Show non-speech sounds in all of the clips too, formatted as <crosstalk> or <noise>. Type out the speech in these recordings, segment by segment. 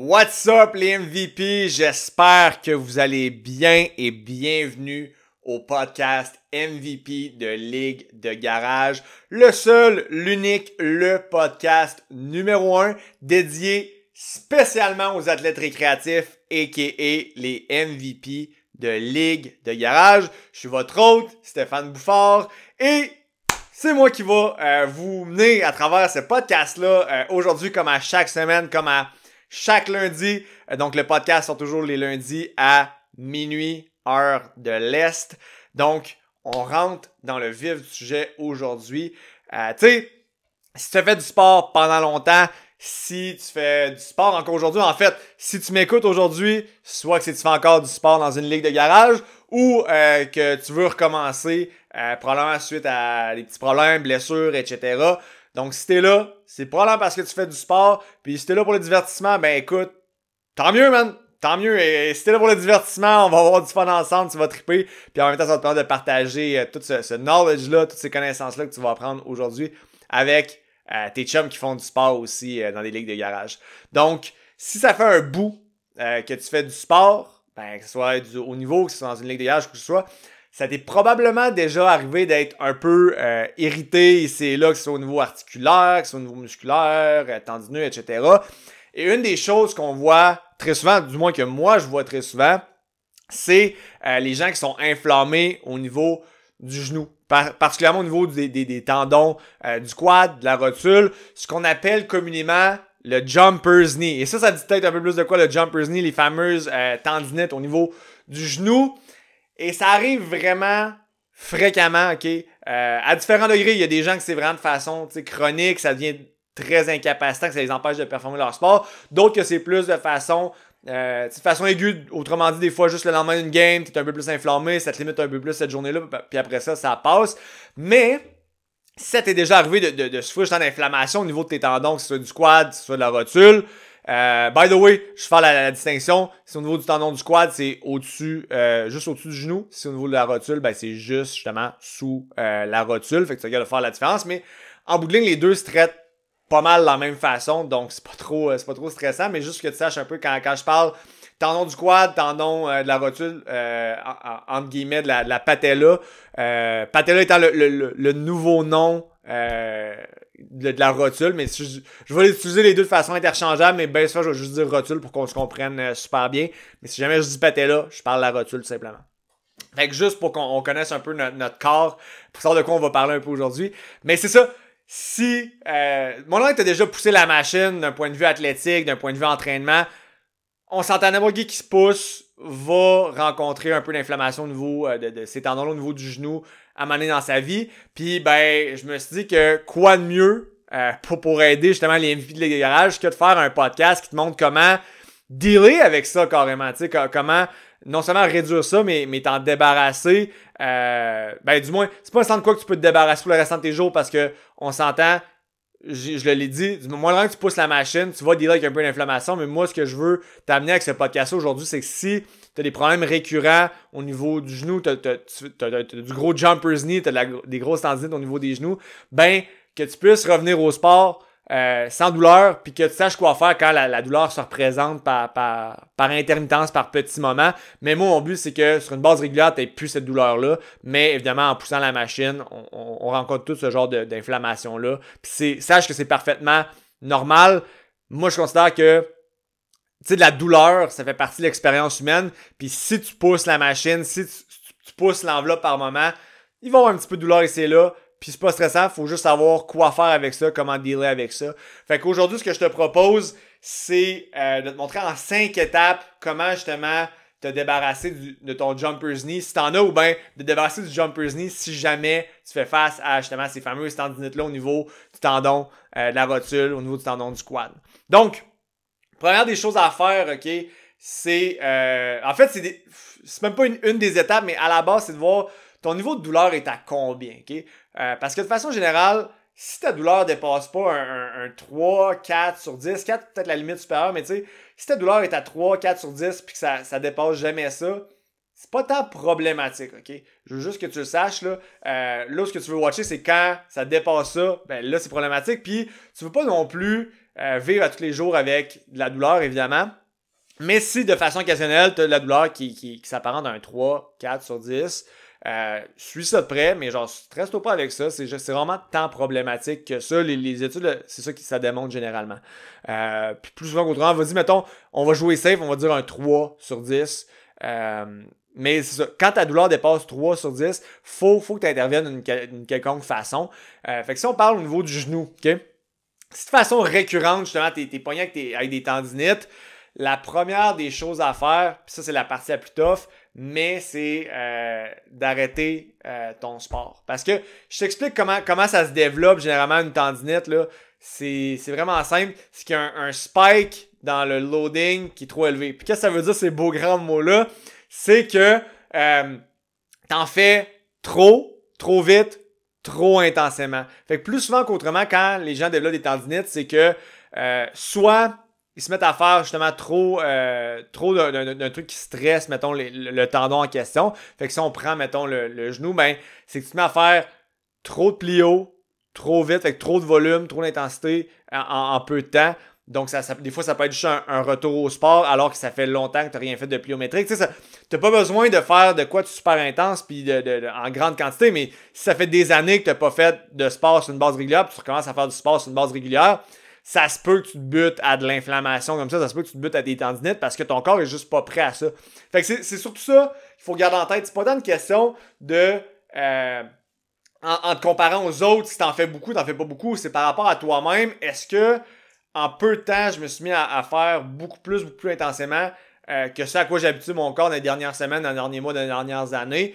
What's up les MVP? J'espère que vous allez bien et bienvenue au podcast MVP de Ligue de Garage. Le seul, l'unique, le podcast numéro un dédié spécialement aux athlètes récréatifs a.k.a. les MVP de Ligue de Garage. Je suis votre hôte, Stéphane Bouffard, et c'est moi qui va euh, vous mener à travers ce podcast-là euh, aujourd'hui comme à chaque semaine, comme à chaque lundi. Euh, donc, le podcast sont toujours les lundis à minuit, heure de l'Est. Donc, on rentre dans le vif du sujet aujourd'hui. Euh, tu sais, si tu as fait du sport pendant longtemps, si tu fais du sport encore aujourd'hui, en fait, si tu m'écoutes aujourd'hui, soit que si tu fais encore du sport dans une ligue de garage ou euh, que tu veux recommencer, probablement suite à des petits problèmes, blessures, etc. Donc, si t'es là, c'est probablement parce que tu fais du sport. Puis si t'es là pour le divertissement, ben écoute, tant mieux, man. Tant mieux. Et, si t'es là pour le divertissement, on va avoir du fun ensemble, tu vas triper. Puis en même temps, ça va te de partager euh, tout ce, knowledge-là, toutes ces connaissances-là que tu vas apprendre aujourd'hui avec euh, tes chums qui font du sport aussi euh, dans des ligues de garage. Donc, si ça fait un bout que tu fais du sport, ben, que ce soit du haut niveau, que ce soit dans une ligue de garage, que ce soit, ça t'est probablement déjà arrivé d'être un peu euh, irrité et là, que ce soit au niveau articulaire, que ce soit au niveau musculaire, euh, tendineux, etc. Et une des choses qu'on voit très souvent, du moins que moi je vois très souvent, c'est euh, les gens qui sont inflammés au niveau du genou, particulièrement au niveau des, tendons du quad, de la rotule, ce qu'on appelle communément le jumper's knee. Et ça, ça dit peut-être un peu plus de quoi le jumper's knee, les fameuses tendinites au niveau du genou. Et ça arrive vraiment fréquemment, OK? Euh, à différents degrés, il y a des gens que c'est vraiment de façon chronique, ça devient très incapacitant, que ça les empêche de performer leur sport. D'autres que c'est plus de façon euh, façon aiguë, autrement dit, des fois, juste le lendemain d'une game, tu es un peu plus inflammé, ça te limite un peu plus cette journée-là, puis après ça, ça passe. Mais, si ça t'est déjà arrivé de, de, de souffrir d'inflammation au niveau de tes tendons, que ce soit du quad, que ce soit de la rotule, euh, by the way, je fais la, distinction. Si au niveau du tendon du quad, c'est au-dessus, euh, juste au-dessus du genou. Si au niveau de la rotule, ben c'est juste justement sous euh, la rotule. Fait que tu regardes faire la différence. Mais en bout de ligne, les deux se traitent pas mal de la même façon. Donc c'est pas trop, c'est pas trop stressant. Mais juste que tu saches un peu quand, quand je parle tendon du quad, tendon de la rotule, entre guillemets, de la, de la patella. patella étant le, le, le nouveau nom de, la rotule, mais je, je vais utiliser les deux de façon interchangeable, mais ben ça, je vais juste dire rotule pour qu'on se comprenne euh, super bien. Mais si jamais je dis patella, je parle de la rotule tout simplement. Fait que juste pour qu'on connaisse un peu notre, corps, pour savoir de quoi on va parler un peu aujourd'hui. Mais c'est ça, si euh, mon oncle t'a déjà poussé la machine d'un point de vue athlétique, d'un point de vue entraînement, on s'entend n'importe qui qui se pousse va rencontrer un peu d'inflammation au niveau euh, de, de ses tendons au niveau du genou, à mener dans sa vie. Puis ben, je me suis dit que quoi de mieux euh, pour, pour aider justement les MVP de garage que de faire un podcast qui te montre comment dealer avec ça carrément, tu sais, comment non seulement réduire ça, mais, mais t'en débarrasser. Euh, ben du moins, c'est pas un de quoi que tu peux te débarrasser pour le restant de tes jours parce que on s'entend, je, je l'ai dit, du moment que tu pousses la machine, tu vas dealer avec un peu d'inflammation, mais moi, ce que je veux t'amener avec ce podcast aujourd'hui, c'est que si tu as des problèmes récurrents au niveau du genou, tu as, du gros jumper's knee, tu as des grosses tendinites au niveau des genoux, ben, que tu puisses revenir au sport euh, sans douleur, puis que tu saches quoi faire quand la, douleur se représente par, par, par, intermittence, par petits moments. Mais moi, mon but, c'est que sur une base régulière, tu plus cette douleur-là. Mais évidemment, en poussant la machine, on, rencontre tout ce genre d'inflammation-là. Puis sache que c'est parfaitement normal. Moi, je considère que tu sais, de la douleur, ça fait partie de l'expérience humaine. Puis si tu pousses la machine, si tu, pousses l'enveloppe par moment, il va y avoir un petit peu de douleur ici et là. Puis c'est pas stressant, faut juste savoir quoi faire avec ça, comment dealer avec ça. Fait qu'aujourd'hui, ce que je te propose, c'est euh, de te montrer en cinq étapes comment justement te débarrasser de ton jumper's knee si t'en as ou bien de débarrasser du jumper's knee si jamais tu fais face à justement ces fameuses tendinites-là au niveau du tendon euh, de la rotule, au niveau du tendon du quad. Donc, première des choses à faire, ok, c'est euh, en fait c'est c'est même pas une, une, des étapes, mais à la base c'est de voir ton niveau de douleur est à combien, ok? Euh, parce que de façon générale, si ta douleur dépasse pas un, 3, 4 sur 10, 4 peut-être la limite supérieure, mais tu sais, si ta douleur est à 3, 4 sur 10 puis que ça, ça dépasse jamais ça, c'est pas tant problématique, ok? Je veux juste que tu le saches, là. Euh, là, ce que tu veux watcher, c'est quand ça dépasse ça, ben là, c'est problématique. Puis, tu veux pas non plus euh, vivre à tous les jours avec de la douleur, évidemment. Mais si de façon occasionnelle, tu as de la douleur qui, qui, qui s'apparente à un 3, 4 sur 10, euh, suis ça de près, mais genre, stresse-toi pas avec ça. C'est, vraiment tant problématique que ça. Les, études, c'est ça qui ça démontre généralement. Euh, puis plus souvent qu'autrement, vas-y, mettons, on va jouer safe, on va dire un 3 sur 10. Euh, mais ça. Quand ta douleur dépasse 3 sur 10, faut, faut que tu interviennes d'une quelconque façon. Euh, fait que si on parle au niveau du genou, OK? Si de façon récurrente, justement, t'es, t'es pogné avec, avec des tendinites, la première des choses à faire, puis ça c'est la partie la plus tough, mais c'est euh, d'arrêter euh, ton sport. Parce que je t'explique comment, comment ça se développe généralement une tendinite. Là. C'est, vraiment simple. C'est qu'il y a un, spike dans le loading qui est trop élevé. Puis qu'est-ce que ça veut dire ces beaux grands mots-là? C'est que euh, t'en fais trop, trop vite, trop intensément. Fait que plus souvent qu'autrement, quand les gens développent des tendinites, c'est que euh, soit ils se mettent à faire justement trop, euh, trop d'un truc qui stresse, mettons, le, tendon en question. Fait que si on prend, mettons, le, genou, ben, c'est que tu te mets à faire trop de plio, trop vite, avec trop de volume, trop d'intensité en, peu de temps. Donc, ça, des fois, ça peut être juste un, retour au sport alors que ça fait longtemps que tu n'as rien fait de pliométrique. Tu n'as pas besoin de faire de quoi de super intense puis de, en grande quantité, mais si ça fait des années que tu n'as pas fait de sport sur une base régulière puis tu recommences à faire du sport sur une base régulière, ça se peut que tu te butes à de l'inflammation comme ça, ça se peut que tu te butes à des tendinites parce que ton corps est juste pas prêt à ça. Fait que c'est surtout ça qu'il faut garder en tête. C'est pas tant une question de euh, en, te comparant aux autres, si t'en fais beaucoup, t'en fais pas beaucoup, c'est par rapport à toi-même. Est-ce que en peu de temps, je me suis mis à, faire beaucoup plus, beaucoup plus intensément euh, que ce à quoi j'ai habitué mon corps dans les dernières semaines, dans les derniers mois, dans les dernières années.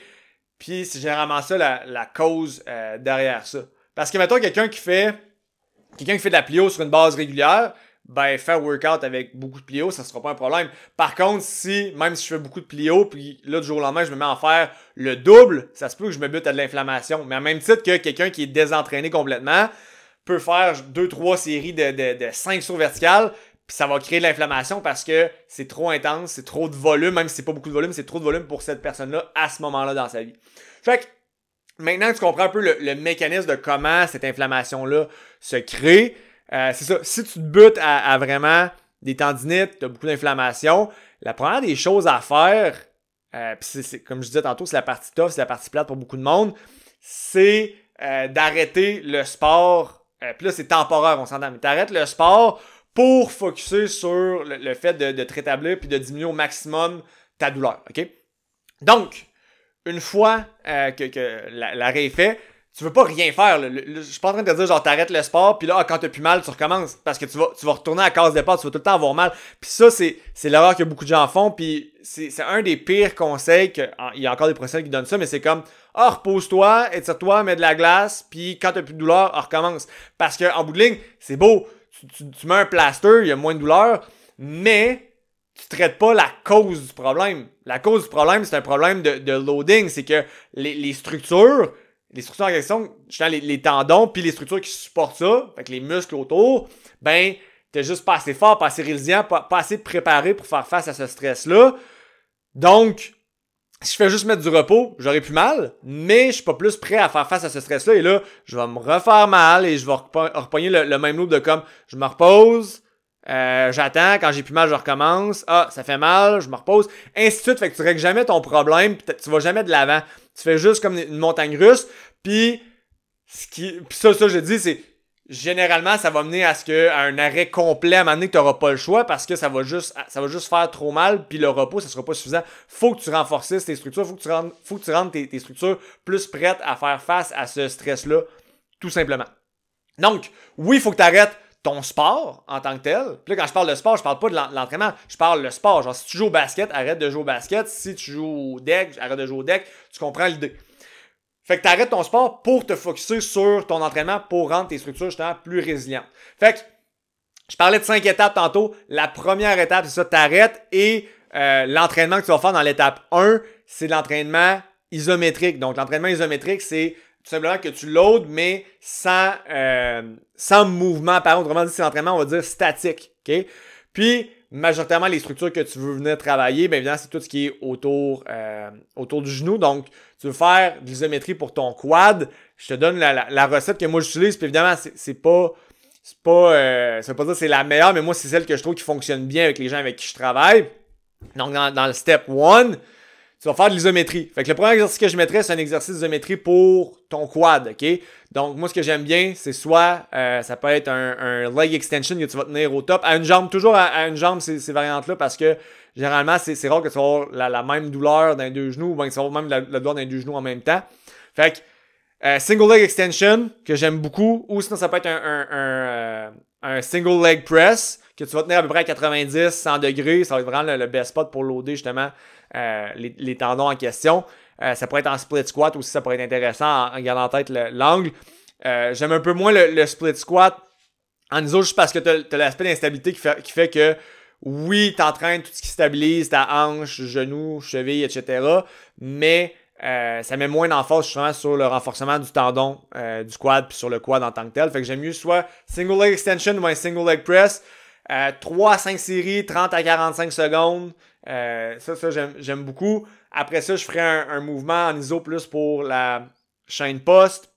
Puis c'est généralement ça la, cause euh, derrière ça. Parce que mettons quelqu'un qui fait Quelqu'un qui fait de la plio sur une base régulière, ben faire workout avec beaucoup de plio, ça sera pas un problème. Par contre, si même si je fais beaucoup de plio, puis là du jour au lendemain je me mets à en faire le double, ça se peut que je me bute à de l'inflammation. Mais en même titre que quelqu'un qui est désentraîné complètement peut faire 2-3 séries de, de, de 5 sur verticales, puis ça va créer de l'inflammation parce que c'est trop intense, c'est trop de volume, même si c'est pas beaucoup de volume, c'est trop de volume pour cette personne-là à ce moment-là dans sa vie. Fait que Maintenant que tu comprends un peu le, mécanisme de comment cette inflammation-là se crée, euh, c'est ça. Si tu te butes à, vraiment des tendinites, tu as beaucoup d'inflammation, la première des choses à faire, euh, c'est, comme je disais tantôt, c'est la partie tough, c'est la partie plate pour beaucoup de monde, c'est euh, d'arrêter le sport. Puis là, c'est temporaire, on s'entend, mais t'arrêtes le sport pour focuser sur le, fait de, de te rétablir puis de diminuer au maximum ta douleur. OK? Donc, une fois euh, que, l'arrêt est fait, tu veux pas rien faire. je suis pas en train de te dire genre t'arrêtes le sport, puis là, ah, quand t'as plus mal, tu recommences. Parce que tu vas, tu vas retourner à la case départ, tu vas tout le temps avoir mal. Puis ça, c'est, c'est l'erreur que beaucoup de gens font. Puis c'est, un des pires conseils que. Il y a encore des professionnels qui donnent ça, mais c'est comme Ah, repose-toi, étire-toi, mets de la glace, puis quand t'as plus de douleur, ah, recommence. Parce que en bout de ligne, c'est beau. Tu, tu mets un plaster, il y a moins de douleur, mais tu traites pas la cause du problème. La cause du problème, c'est un problème de, loading. C'est que les, structures, les structures en question, les, les tendons, puis les structures qui supportent ça, avec les muscles autour, ben, t'es juste pas assez fort, pas assez résilient, pas, assez préparé pour faire face à ce stress-là. Donc, si je fais juste mettre du repos, j'aurais plus mal, mais je suis pas plus prêt à faire face à ce stress-là. Et là, je vais me refaire mal et je vais repogner le, le même loop de comme, je me repose, euh, j'attends, quand j'ai plus mal, je recommence. Ah, ça fait mal, je me repose. Ainsi de suite, fait que tu règles jamais ton problème, pis tu vas jamais de l'avant. Tu fais juste comme une montagne russe, puis ce qui, pis ça, ça, je dis, c'est généralement, ça va mener à ce que à un arrêt complet à un moment donné que t'auras pas le choix parce que ça va juste, ça va juste faire trop mal, puis le repos, ça sera pas suffisant. Faut que tu renforces tes structures, faut que tu rendes, faut que tu rendes tes, tes structures plus prêtes à faire face à ce stress-là, tout simplement. Donc, oui, faut que tu arrêtes ton sport en tant que tel. Puis là, quand je parle de sport, je parle pas de l'entraînement, je parle le sport. Genre, si tu joues au basket, arrête de jouer au basket. Si tu joues au deck, arrête de jouer au deck. Tu comprends l'idée. Fait que tu arrêtes ton sport pour te focuser sur ton entraînement pour rendre tes structures justement plus résilientes. Fait que je parlais de cinq étapes tantôt. La première étape, c'est ça, t'arrêtes et euh, l'entraînement que tu vas faire dans l'étape 1, c'est l'entraînement isométrique. Donc l'entraînement isométrique, c'est tout simplement que tu loads, mais sans, euh, sans mouvement. Par contre, autrement dit, c'est l'entraînement, on va dire statique. OK? Puis, majoritairement, les structures que tu veux venir travailler, bien évidemment, c'est tout ce qui est autour, euh, autour du genou. Donc, tu veux faire de l'isométrie pour ton quad. Je te donne la, la, recette que moi j'utilise. Puis évidemment, c'est pas. c'est pas, euh, ça veut pas dire que c'est la meilleure, mais moi, c'est celle que je trouve qui fonctionne bien avec les gens avec qui je travaille. Donc, dans, dans le step 1, tu vas faire de l'isométrie. Fait que le premier exercice que je mettrais, c'est un exercice d'isométrie pour ton quad, OK? Donc, moi, ce que j'aime bien, c'est soit, euh, ça peut être un, un, leg extension que tu vas tenir au top, à une jambe, toujours à, une jambe, ces, ces variantes-là, parce que généralement, c'est rare que tu vas avoir la, la, même douleur dans les deux genoux, ou bien que tu vas avoir même la, la douleur dans les deux genoux en même temps. Fait que, euh, single leg extension, que j'aime beaucoup, ou sinon ça peut être un, un, un, euh, single leg press, que tu vas tenir à peu près à 90, 100 degrés. Ça va être vraiment le, best spot pour loader justement euh, les, les, tendons en question. ça pourrait être en split squat aussi, ça pourrait être intéressant en, gardant en tête l'angle. j'aime un peu moins le, split squat en iso juste parce que tu as, l'aspect d'instabilité qui fait, qui fait que oui, tu entraînes tout ce qui stabilise, ta hanche, genou, cheville, etc. Mais euh, ça met moins d'emphase justement sur le renforcement du tendon euh, du quad puis sur le quad en tant que tel. Fait que j'aime mieux soit single leg extension ou un single leg press. 3 euh, à 5 séries, 30 à 45 secondes. Ça, ça j'aime beaucoup. Après ça, je ferai un, mouvement en iso plus pour la chaîne poste.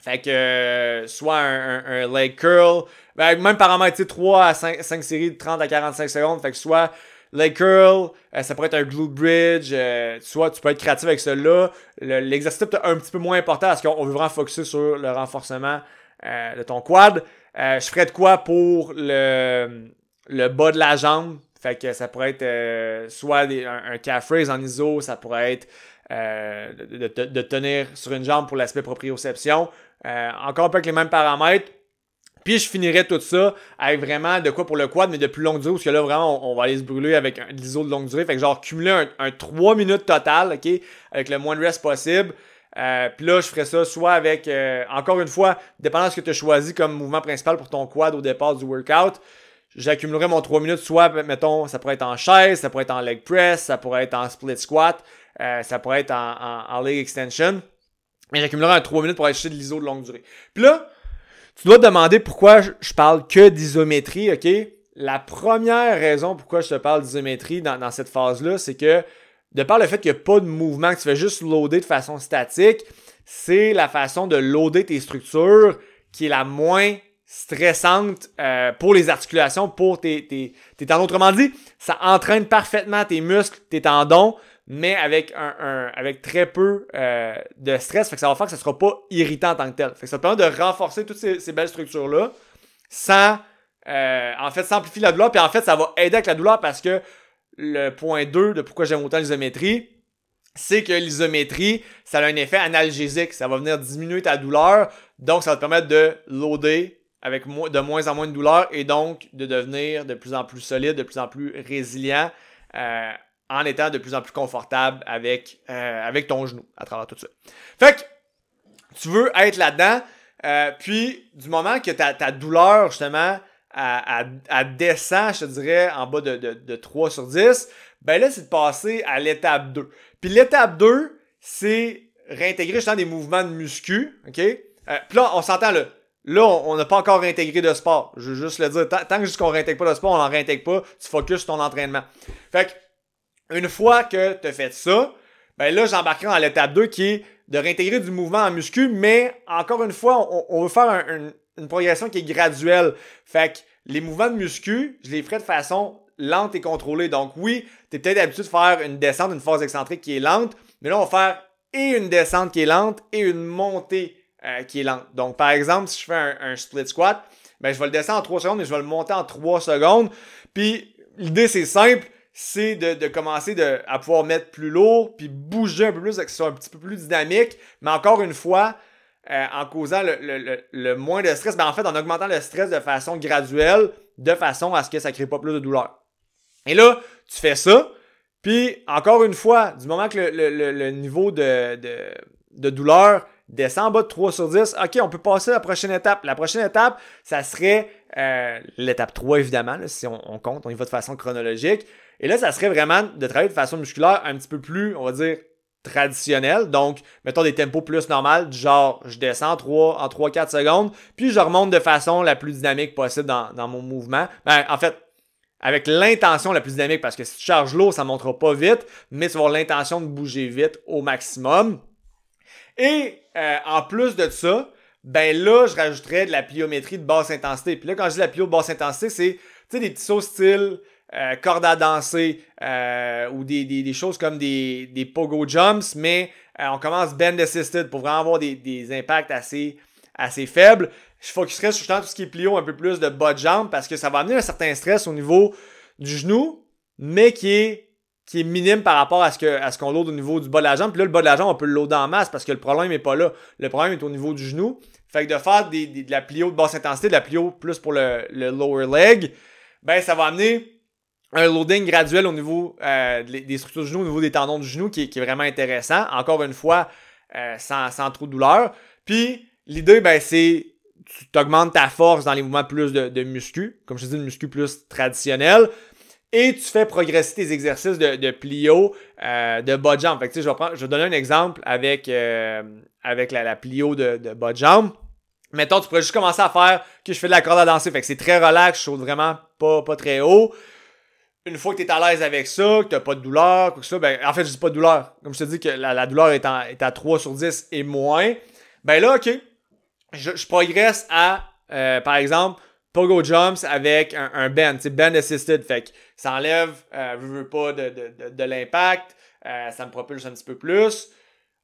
Fait que soit un, leg curl. Ben, même paramètre, 3 à 5, 5 séries de 30 à 45 secondes. Fait que soit leg curl, euh, ça pourrait être un glute bridge, euh, soit tu peux être créatif avec cela. L'exercice est un petit peu moins important parce qu'on veut vraiment focuser sur le renforcement euh, de ton quad. je ferais de quoi pour le, le bas de la jambe? Fait que ça pourrait être soit un, calf raise en iso, ça pourrait être de, de, tenir sur une jambe pour l'aspect proprioception. encore un peu avec les mêmes paramètres. Puis je finirais tout ça avec vraiment de quoi pour le quad, mais de plus longue durée, parce que là, vraiment, on, va aller se brûler avec un l'ISO de longue durée. Fait que genre cumuler un, 3 minutes total, OK, avec le moins de rest possible. Euh, puis là, je ferais ça soit avec, euh, encore une fois, dépendant de ce que tu as choisi comme mouvement principal pour ton quad au départ du workout, j'accumulerais mon 3 minutes, soit, mettons, ça pourrait être en chaise, ça pourrait être en leg press, ça pourrait être en split squat, euh, ça pourrait être en, en, leg extension. Mais j'accumulerais un 3 minutes pour chercher de l'ISO de longue durée. Puis là, tu dois te demander pourquoi je parle que d'isométrie, OK? La première raison pourquoi je te parle d'isométrie dans, cette phase-là, c'est que de par le fait qu'il n'y a pas de mouvement, que tu fais juste loader de façon statique, c'est la façon de loader tes structures qui est la moins stressante euh, pour les articulations, pour tes, tes, tes tendons. Autrement dit, ça entraîne parfaitement tes muscles, tes tendons, mais avec un, avec très peu euh, de stress. Fait que ça va faire que ça sera pas irritant en tant que tel. Fait que ça permet de renforcer toutes ces, belles structures-là sans euh, en fait simplifier la douleur. Puis en fait, ça va aider avec la douleur parce que le point 2 de pourquoi j'aime autant l'isométrie, c'est que l'isométrie, ça a un effet analgésique. Ça va venir diminuer ta douleur. Donc, ça va te permettre de loader avec de moins en moins de douleur et donc de devenir de plus en plus solide, de plus en plus résilient. Euh, en étant de plus en plus confortable avec, euh, avec ton genou à travers tout ça. Fait que tu veux être là-dedans, euh, puis du moment que ta, ta douleur, justement, descend, je te dirais, en bas de, de, 3 sur 10, ben là, c'est de passer à l'étape 2. Puis l'étape 2, c'est réintégrer justement des mouvements de muscu, OK? Puis là, on s'entend là. Là, on n'a pas encore réintégré de sport. Je veux juste le dire. Tant, que jusqu'on réintègre pas le sport, on n'en réintègre pas. Tu focuses ton entraînement. Fait que une fois que tu as fait ça, ben là, j'embarquerai dans l'étape 2 qui est de réintégrer du mouvement en muscu, mais encore une fois, on, veut faire une progression qui est graduelle. Fait que les mouvements de muscu, je les ferai de façon lente et contrôlée. Donc oui, tu es peut-être habitué de faire une descente, une phase excentrique qui est lente, mais là, on va faire et une descente qui est lente et une montée euh, qui est lente. Donc par exemple, si je fais un, un, split squat, ben, je vais le descendre en 3 secondes, mais je vais le monter en 3 secondes. Puis l'idée, c'est simple c'est de, commencer de, à pouvoir mettre plus lourd, puis bouger un peu plus, que ce soit un petit peu plus dynamique, mais encore une fois, euh, en causant le, moins de stress, ben en fait, en augmentant le stress de façon graduelle, de façon à ce que ça crée pas plus de douleur. Et là, tu fais ça, puis encore une fois, du moment que le, niveau de, de, douleur descend en bas de 3 sur 10, ok, on peut passer à la prochaine étape. La prochaine étape, ça serait euh, l'étape 3, évidemment, si on, on, compte, on y va de façon chronologique. Et là, ça serait vraiment de travailler de façon musculaire un petit peu plus, on va dire, traditionnelle. Donc, mettons des tempos plus normales, du genre, je descends 3, en 3-4 secondes, puis je remonte de façon la plus dynamique possible dans, dans mon mouvement. Ben, en fait, avec l'intention la plus dynamique, parce que si tu charges l'eau, ça ne montera pas vite, mais tu vas avoir l'intention de bouger vite au maximum. Et euh, en plus de ça, ben là, je rajouterais de la pliométrie de basse intensité. Puis là, quand je dis la plio de basse intensité, c'est, tu sais, des petits sauts style euh, corde à danser euh, ou des, des, des, choses comme des, des pogo jumps, mais euh, on commence bend assisted pour vraiment avoir des, des impacts assez, assez faibles. Je focuserais sur tout ce qui est plio, un peu plus de bas de jambe parce que ça va amener un certain stress au niveau du genou, mais qui est qui est minime par rapport à ce ce qu'on load au niveau du bas de la jambe. Puis là, le bas de la jambe, on peut le loader en masse parce que le problème n'est pas là. Le problème est au niveau du genou. Fait que de faire de la plio de basse intensité, de la plio plus pour le, lower leg, ben ça va amener un loading graduel au niveau euh, des structures du genou, au niveau des tendons du genou, qui, est vraiment intéressant. Encore une fois, euh, sans, trop de douleur. Puis l'idée, ben, c'est tu augmentes ta force dans les mouvements plus de, de muscu, comme je te dis, le muscu plus traditionnel et tu fais progresser tes exercices de, de plio, euh, de bas de jambe. Fait que, je, vais prendre, je vais donner un exemple avec, euh, avec la, la, plio de, de bas de jambe. Mettons, tu pourrais juste commencer à faire que je fais de la corde à danser. Fait que c'est très relax, je saute vraiment pas, pas très haut. Une fois que tu es à l'aise avec ça, que tu pas de douleur, quoi que ça, ben, en fait, je dis pas de douleur. Comme je te dis que la, la douleur est, en, est, à 3 sur 10 et moins, ben là, OK, je, je progresse à, euh, par exemple, pogo jumps avec un, un bend, c'est bend assisted, fait que ça enlève, euh, je veux pas, de, de, de, l'impact, euh, ça me propulse un petit peu plus.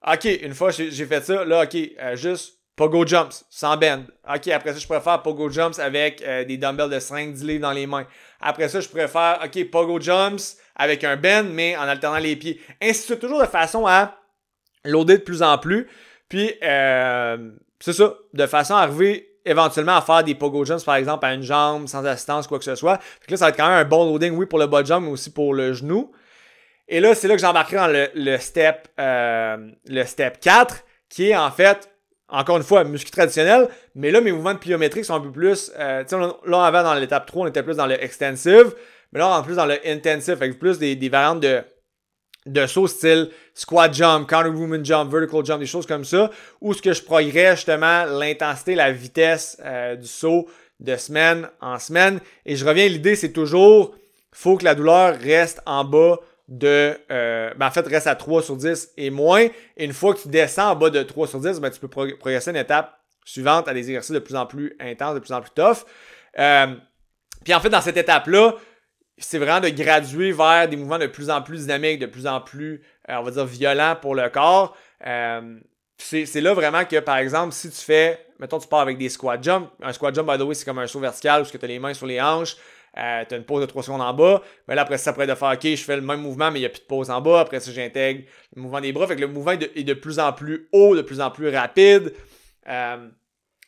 Ok, une fois j'ai fait ça, là, ok, euh, juste pogo jumps, sans bend. Ok, après ça, je faire pogo jumps avec euh, des dumbbells de 5-10 livres dans les mains. Après ça, je pourrais faire, ok, pogo jumps avec un bend, mais en alternant les pieds. Ainsi de suite, toujours de façon à loader de plus en plus. Puis, euh, c'est ça, de façon à arriver éventuellement à faire des pogo jumps, par exemple, à une jambe, sans assistance, quoi que ce soit. Fait là, ça va être quand même un bon loading, oui, pour le bas jump, mais aussi pour le genou. Et là, c'est là que j'embarquerai dans le, le step, euh, le step 4, qui est en fait, encore une fois, muscu traditionnel, mais là, mes mouvements de pliométrique sont un peu plus, euh, tu sais, là, on avait dans l'étape 3, on était plus dans le extensive, mais là, on plus dans le intensive, avec plus des, des variantes de, de sauts style squat jump, counter movement jump, vertical jump, des choses comme ça, où ce que je progresse justement l'intensité, la vitesse euh, du saut de semaine en semaine. Et je reviens, l'idée c'est toujours, faut que la douleur reste en bas de, euh, ben en fait reste à 3 sur 10 et moins. Et une fois que tu descends en bas de 3 sur 10, ben tu peux progresser une étape suivante à des exercices de plus en plus intenses, de plus en plus tough. Euh, puis en fait, dans cette étape-là, c'est vraiment de graduer vers des mouvements de plus en plus dynamiques, de plus en plus, euh, on va dire, violents pour le corps. Euh, c'est là vraiment que, par exemple, si tu fais, mettons, tu pars avec des squat jumps. Un squat jump, by the way, c'est comme un saut vertical où tu as les mains sur les hanches, euh, tu as une pause de 3 secondes en bas. Mais là, après ça, après de faire, OK, je fais le même mouvement, mais il n'y a plus de pause en bas. Après ça, j'intègre le mouvement des bras. Fait que le mouvement est de, est de, plus en plus haut, de plus en plus rapide. Euh,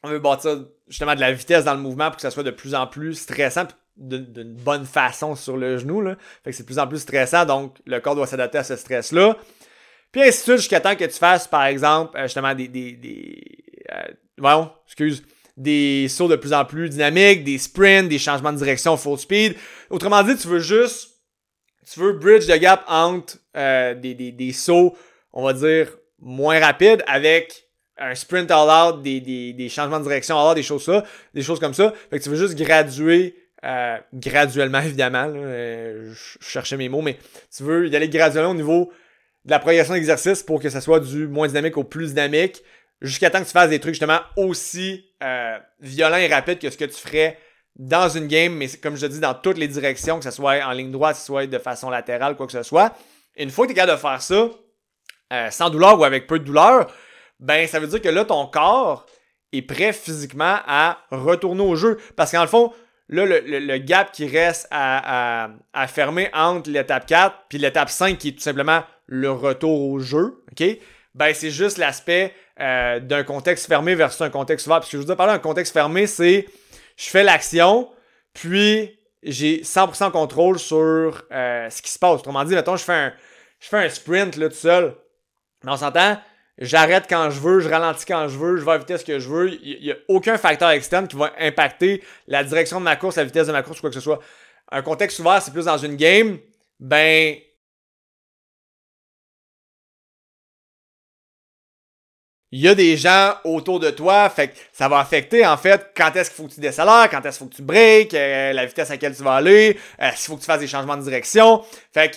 on veut bâtir justement de la vitesse dans le mouvement pour que ça soit de plus en plus stressant d'une bonne façon sur le genou. Là. Fait que c'est de plus en plus stressant, donc le corps doit s'adapter à ce stress-là. Puis ainsi de suite jusqu'à temps que tu fasses, par exemple, euh, justement des. des, des euh, excuse. Des sauts de plus en plus dynamiques, des sprints, des changements de direction full speed. Autrement dit, tu veux juste. Tu veux bridge the gap entre euh, des, des, des sauts, on va dire, moins rapides avec un sprint all out, des, des, des changements de direction all out, des choses ça, des choses comme ça. Fait que tu veux juste graduer euh, graduellement, <laughs> évidemment. Euh, je cherchais mes mots, mais tu veux y aller graduellement au niveau de la progression d'exercice pour que ça soit du moins dynamique au plus dynamique, jusqu'à temps que tu fasses des trucs justement aussi euh, violents et rapides que ce que tu ferais dans une game, mais comme je te dis, dans toutes les directions, que ce soit en ligne droite, que ce soit de façon latérale, quoi que ce soit. Une fois que tu es capable de faire ça, euh, sans douleur ou avec peu de douleur, ben ça veut dire que là, ton corps est prêt physiquement à retourner au jeu. Parce qu'en le fond, Là, le, le, gap qui reste à, à, à fermer entre l'étape 4 puis l'étape 5 qui est tout simplement le retour au jeu, OK? Ben, c'est juste l'aspect euh, d'un contexte fermé versus un contexte ouvert. Parce que je vous dis, parler d'un contexte fermé, c'est je fais l'action, puis j'ai 100% contrôle sur euh, ce qui se passe. Autrement dit, mettons, je fais un, je fais un sprint là, tout seul. Mais on s'entend, j'arrête quand je veux, je ralentis quand je veux, je vais à la vitesse que je veux. Il n'y a aucun facteur externe qui va impacter la direction de ma course, la vitesse de ma course, ou quoi que ce soit. Un contexte ouvert, c'est plus dans une game, ben. Il y a des gens autour de toi, fait que ça va affecter en fait quand est-ce qu'il faut que tu décélères, quand est-ce qu'il faut que tu breaks, euh, la vitesse à laquelle tu vas aller, euh, s'il faut que tu fasses des changements de direction. Fait que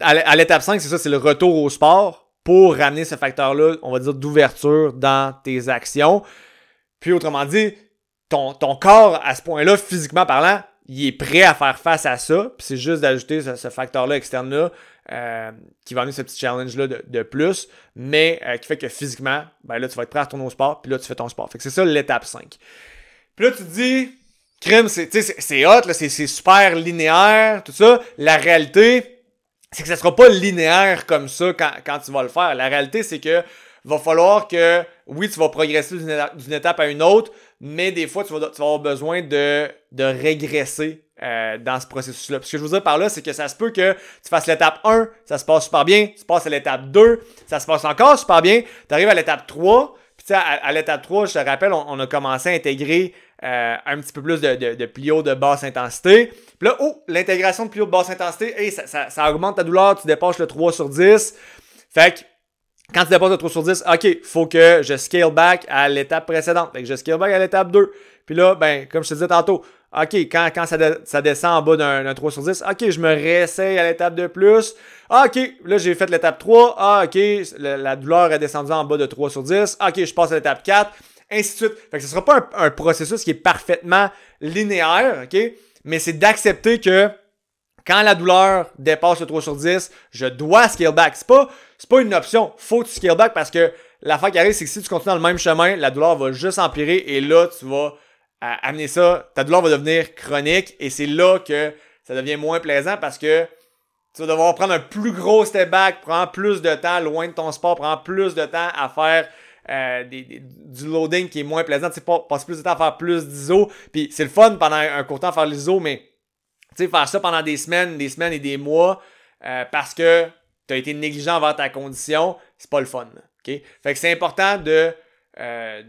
à l'étape 5, c'est ça, c'est le retour au sport pour ramener ce facteur-là, on va dire, d'ouverture dans tes actions. Puis autrement dit, ton, ton corps, à ce point-là, physiquement parlant, il est prêt à faire face à ça. Puis c'est juste d'ajouter ce, facteur-là externe-là euh, qui va amener ce petit challenge-là de, plus, mais euh, qui fait que physiquement, ben là, tu vas être prêt à retourner au sport, puis là, tu fais ton sport. Fait que c'est ça l'étape 5. Puis là, tu te dis, crime, c'est, hot, c'est, super linéaire, tout ça. La réalité, c'est que ça sera pas linéaire comme ça quand, quand tu vas le faire. La réalité, c'est que va falloir que, oui, tu vas progresser d'une étape, à une autre, mais des fois, tu vas, avoir besoin de, de régresser euh, dans ce processus-là. Ce que je veux dire par là, c'est que ça se peut que tu fasses l'étape 1, ça se passe super bien, tu passes à l'étape 2, ça se passe encore super bien, tu arrives à l'étape 3, puis à, à l'étape 3, je te rappelle, on, a commencé à intégrer euh, un petit peu plus de, de, de plio de basse intensité. Puis là, oh, l'intégration de plio de basse intensité, hey, ça, ça, ça, augmente ta douleur, tu dépasses le 3 sur 10. Fait que quand tu dépasses le 3 sur 10, OK, faut que je scale back à l'étape précédente. Fait que je scale back à l'étape 2. Puis là, ben, comme je te disais tantôt, OK, quand, quand ça, ça descend en bas d'un 3 sur 10, OK, je me réessaye à l'étape de plus. OK, là, j'ai fait l'étape 3. Ah, OK, la, douleur est descendue en bas de 3 sur 10. OK, je passe à l'étape 4. Ainsi de suite. Fait que ce sera pas un, un processus qui est parfaitement linéaire, OK? Mais c'est d'accepter que quand la douleur dépasse le 3 sur 10, je dois scale back. C'est pas, c'est pas une option. Faut que tu scale back parce que la fin qui arrive, c'est que si tu continues dans le même chemin, la douleur va juste empirer et là, tu vas euh, amener ça, ta douleur va devenir chronique et c'est là que ça devient moins plaisant parce que tu vas devoir prendre un plus gros step back, prendre plus de temps loin de ton sport, prendre plus de temps à faire euh, du loading qui est moins plaisant. Tu sais, passer plus de temps à faire plus d'ISO. Puis c'est le fun pendant un court temps à faire l'ISO, mais tu sais, faire ça pendant des semaines, des semaines et des mois euh, parce que tu as été négligent envers ta condition, c'est pas le fun. Fait que c'est important de, euh,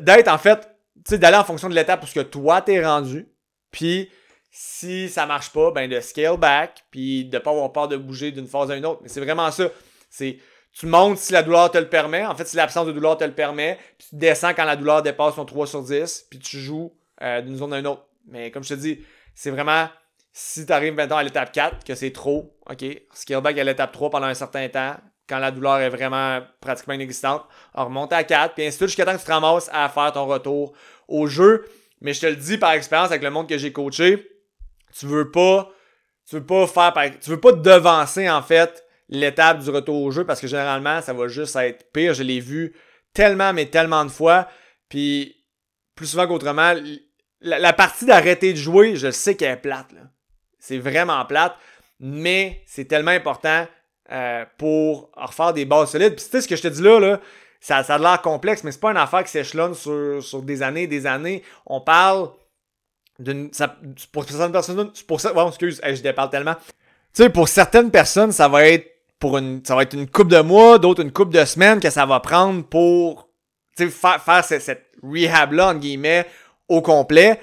d'être en fait, tu sais, d'aller en fonction de l'étape parce que toi t'es rendu. Puis si ça marche pas, ben de scale back, puis de pas avoir peur de bouger d'une phase à une autre. Mais c'est vraiment ça. C'est tu montes si la douleur te le permet. En fait, si l'absence de douleur te le permet, puis tu descends quand la douleur dépasse ton 3 sur 10, puis tu joues euh, d'une zone à une autre. Mais comme je te dis, c'est vraiment si tu arrives maintenant à l'étape 4, que c'est trop, OK, scale back à l'étape 3 pendant un certain temps, quand la douleur est vraiment pratiquement inexistante, remonte à 4, puis ainsi de suite jusqu'à temps que tu te ramasses à faire ton retour au jeu. Mais je te le dis par expérience avec le monde que j'ai coaché, tu veux pas, tu veux pas faire, tu veux pas devancer en fait l'étape du retour au jeu parce que généralement ça va juste être pire. Je l'ai vu tellement mais tellement de fois, puis plus souvent qu'autrement, la, partie d'arrêter de jouer, je sais qu'elle est plate. C'est vraiment plate, mais c'est tellement important euh, pour refaire des bases solides. Puis tu sais, ce que je te dis là, là ça, ça a l'air complexe, mais c'est pas une affaire qui s'échelonne sur, sur des années et des années. On parle d'une. Pour certaines personnes. Pour ça, bon, excuse, je déparle tellement. Tu sais, pour certaines personnes, ça va être pour une. Ça va être une coupe de mois, d'autres une coupe de semaines que ça va prendre pour faire, faire cette, cette rehab-là, entre guillemets, au complet.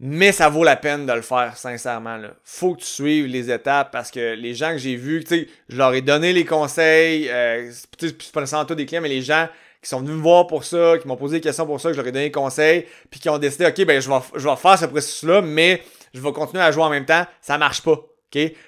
Mais ça vaut la peine de le faire, sincèrement. Faut que tu suives les étapes parce que les gens que j'ai vus, je leur ai donné les conseils. Euh, c'est pas nécessairement tous des clients, mais les gens qui sont venus me voir pour ça, qui m'ont posé des questions pour ça, que je donné des conseils, puis qui ont décidé, OK, ben je vais, je vais faire ce processus-là, mais je vais continuer à jouer en même temps. Ça marche pas.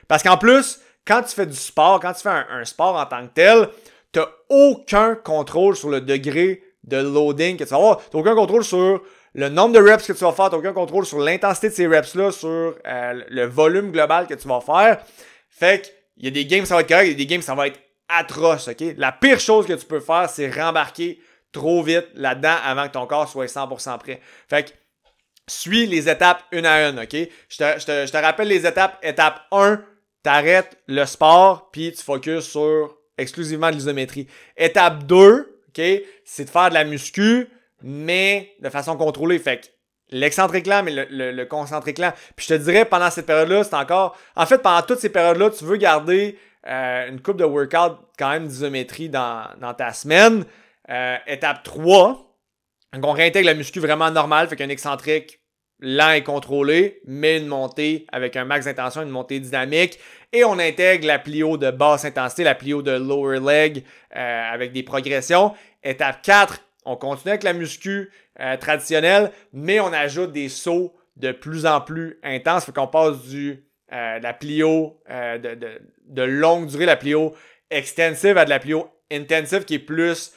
Parce qu'en plus, quand tu fais du sport, quand tu fais un, sport en tant que tel, t'as aucun contrôle sur le degré de loading que tu vas avoir. T'as aucun contrôle sur le nombre de reps que tu vas faire, tu n'as aucun contrôle sur l'intensité de ces reps-là, sur euh, le volume global que tu vas faire. Fait que, il y a des games, ça va être correct, il y a des games, ça va être atroce, ok? La pire chose que tu peux faire, c'est rembarquer trop vite là-dedans avant que ton corps soit 100% prêt. Fait que, suis les étapes une à une, ok? Je te, je te, je te rappelle les étapes. Étape 1, t'arrêtes le sport, puis tu focuses sur exclusivement de l'isométrie. Étape 2, ok? C'est de faire de la muscu, mais de façon contrôlée. Fait que l'excentrique lent, mais le, le, le, concentrique lent. Puis je te dirais, pendant cette période-là, c'est encore... En fait, pendant toutes ces périodes-là, tu veux garder euh, une coupe de workout quand même d'isométrie dans, dans ta semaine. Euh, étape 3, donc on réintègre la muscu vraiment normale, fait qu'un excentrique lent et contrôlé, mais une montée avec un max d'intention, une montée dynamique. Et on intègre la plio de basse intensité, la plio de lower leg euh, avec des progressions. Étape 4, on continue avec la muscu euh, traditionnelle, mais on ajoute des sauts de plus en plus intenses. Fait qu'on passe du euh, la plio euh, de, longue durée, la plio extensive à de la plio intensive qui est plus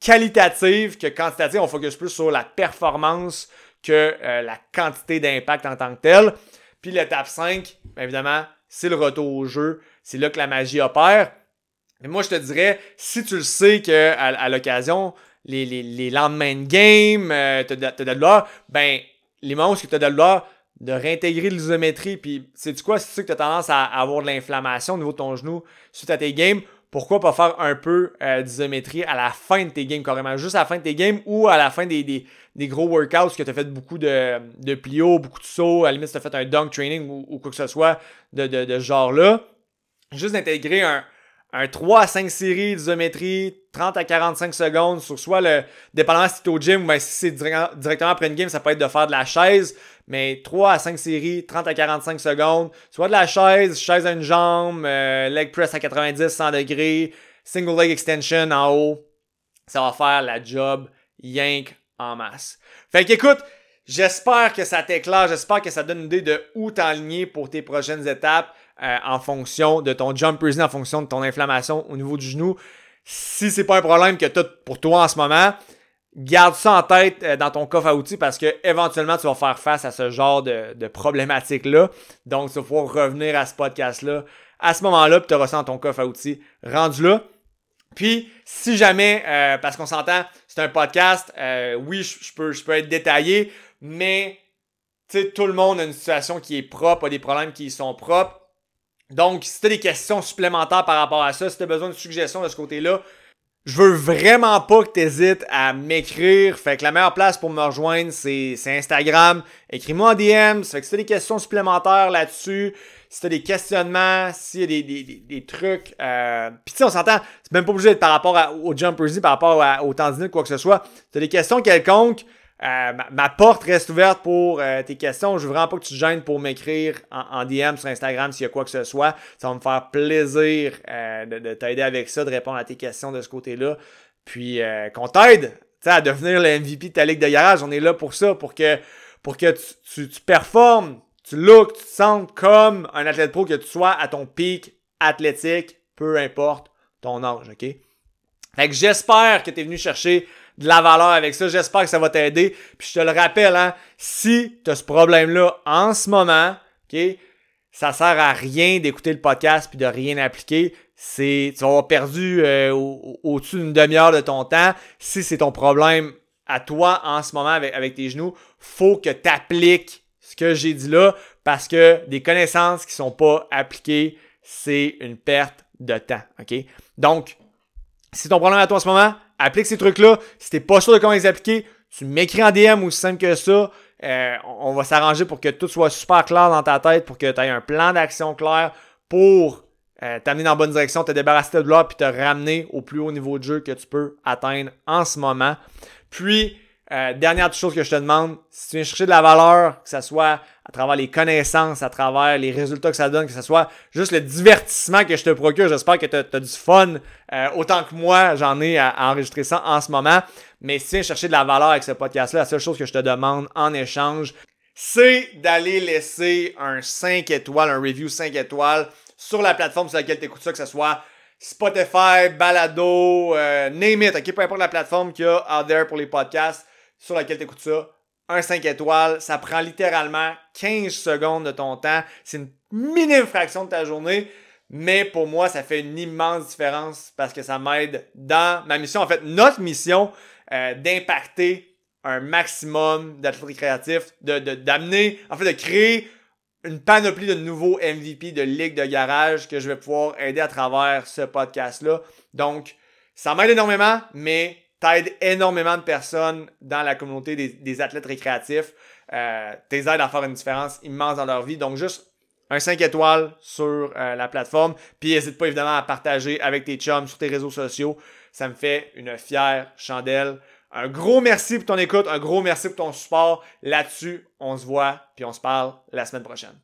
qualitative que quantitative. On focus plus sur la performance que euh, la quantité d'impact en tant que tel. Puis l'étape 5, bien évidemment, c'est le retour au jeu. C'est là que la magie opère. Mais moi, je te dirais, si tu le sais qu'à à, l'occasion, les, les, lendemains de game, euh, tu as, de ben, les moments où tu as de l'or, de réintégrer l'isométrie, puis c'est du quoi, si tu sais que tu as tendance à avoir de l'inflammation au niveau de ton genou suite à tes games, pourquoi pas faire un peu euh, d'isométrie à la fin de tes games, carrément, juste à la fin de tes games ou à la fin des, des, des gros workouts que tu as fait beaucoup de, de plio, beaucoup de sauts, à la limite, tu as fait un dunk training ou, ou quoi que ce soit de, de, de genre-là. Juste d'intégrer un, un 3 à 5 séries d'isométrie, 30 à 45 secondes sur soit le, dépendamment si es au gym ou ben si c'est directement après une game, ça peut être de faire de la chaise, mais 3 à 5 séries, 30 à 45 secondes, soit de la chaise, chaise à une jambe, euh, leg press à 90, 100 degrés, single leg extension en haut, ça va faire la job yank en masse. Fait qu'écoute, j'espère que ça t'éclaire, j'espère que ça donne une idée de où t'enligner pour tes prochaines étapes. Euh, en fonction de ton jump prison, en fonction de ton inflammation au niveau du genou. Si c'est pas un problème que tu pour toi en ce moment, garde ça en tête euh, dans ton coffre à outils parce que éventuellement tu vas faire face à ce genre de, de problématique-là. Donc, tu vas pouvoir revenir à ce podcast-là à ce moment-là, puis tu dans ton coffre à outils rendu là. Puis, si jamais, euh, parce qu'on s'entend, c'est un podcast, oui, je peux, je peux être détaillé, mais tout le monde a une situation qui est propre, a des problèmes qui sont propres. Donc, si tu des questions supplémentaires par rapport à ça, si tu besoin de suggestions de ce côté-là, je veux vraiment pas que tu hésites à m'écrire. Fait que la meilleure place pour me rejoindre, c'est Instagram. Écris-moi en DM. Fait que si tu as des questions supplémentaires là-dessus, si tu as des questionnements, s'il y a des, des, des, trucs. Euh... Puis tu on s'entend, c'est même pas obligé d'être par rapport au Jumpers, par rapport au tendinite, quoi que ce soit. Si tu as des questions quelconques, euh, ma, porte reste ouverte pour euh, tes questions. Je veux vraiment pas que tu te gênes pour m'écrire en, DM sur Instagram s'il y a quoi que ce soit. Ça va me faire plaisir euh, de, t'aider avec ça, de répondre à tes questions de ce côté-là. Puis qu'on t'aide à devenir le MVP de ta ligue de garage. On est là pour ça, pour que, pour que tu, tu, performes, tu looks, tu te sentes comme un athlète pro, que tu sois à ton pic athlétique, peu importe ton âge, OK? Fait que j'espère que tu es venu chercher de la valeur avec ça. J'espère que ça va t'aider. Puis je te le rappelle, hein, si tu as ce problème-là en ce moment, OK, ça sert à rien d'écouter le podcast puis de rien appliquer. C'est, tu vas avoir perdu euh, au-dessus d'une demi-heure de ton temps. Si c'est ton problème à toi en ce moment avec, avec tes genoux, faut que tu appliques ce que j'ai dit là parce que des connaissances qui sont pas appliquées, c'est une perte de temps. OK? Donc, si ton problème à toi en ce moment, applique ces trucs-là. Si t'es pas sûr de comment les appliquer, tu m'écris en DM aussi simple que ça. Euh, on va s'arranger pour que tout soit super clair dans ta tête, pour que tu aies un plan d'action clair pour euh, t'amener dans la bonne direction, te débarrasser de là, puis te ramener au plus haut niveau de jeu que tu peux atteindre en ce moment. Puis, euh, dernière chose que je te demande, si tu viens chercher de la valeur, que ce soit à travers les connaissances, à travers les résultats que ça donne, que ce soit juste le divertissement que je te procure, j'espère que tu as, du fun euh, autant que moi, j'en ai à, enregistrer ça en ce moment. Mais si tu viens chercher de la valeur avec ce podcast-là, la seule chose que je te demande en échange, c'est d'aller laisser un 5 étoiles, un review 5 étoiles sur la plateforme sur laquelle tu écoutes ça, que ce soit Spotify, Balado, euh, name it, ok, peu importe la plateforme qu'il y a out there pour les podcasts sur laquelle tu écoutes ça, un 5 étoiles, ça prend littéralement 15 secondes de ton temps. C'est une minime fraction de ta journée. Mais pour moi, ça fait une immense différence parce que ça m'aide dans ma mission, en fait, notre mission euh, d'impacter un maximum d'athlètes créatifs, de, d'amener, en fait, de créer une panoplie de nouveaux MVP de ligue de garage que je vais pouvoir aider à travers ce podcast-là. Donc, ça m'aide énormément, mais t'aides énormément de personnes dans la communauté des, athlètes récréatifs. Euh, T'aides à faire une différence immense dans leur vie. Donc, juste un 5 étoiles sur euh, la plateforme. Puis, n'hésite pas évidemment à partager avec tes chums sur tes réseaux sociaux. Ça me fait une fière chandelle. Un gros merci pour ton écoute, un gros merci pour ton support. Là-dessus, on se voit, puis on se parle la semaine prochaine.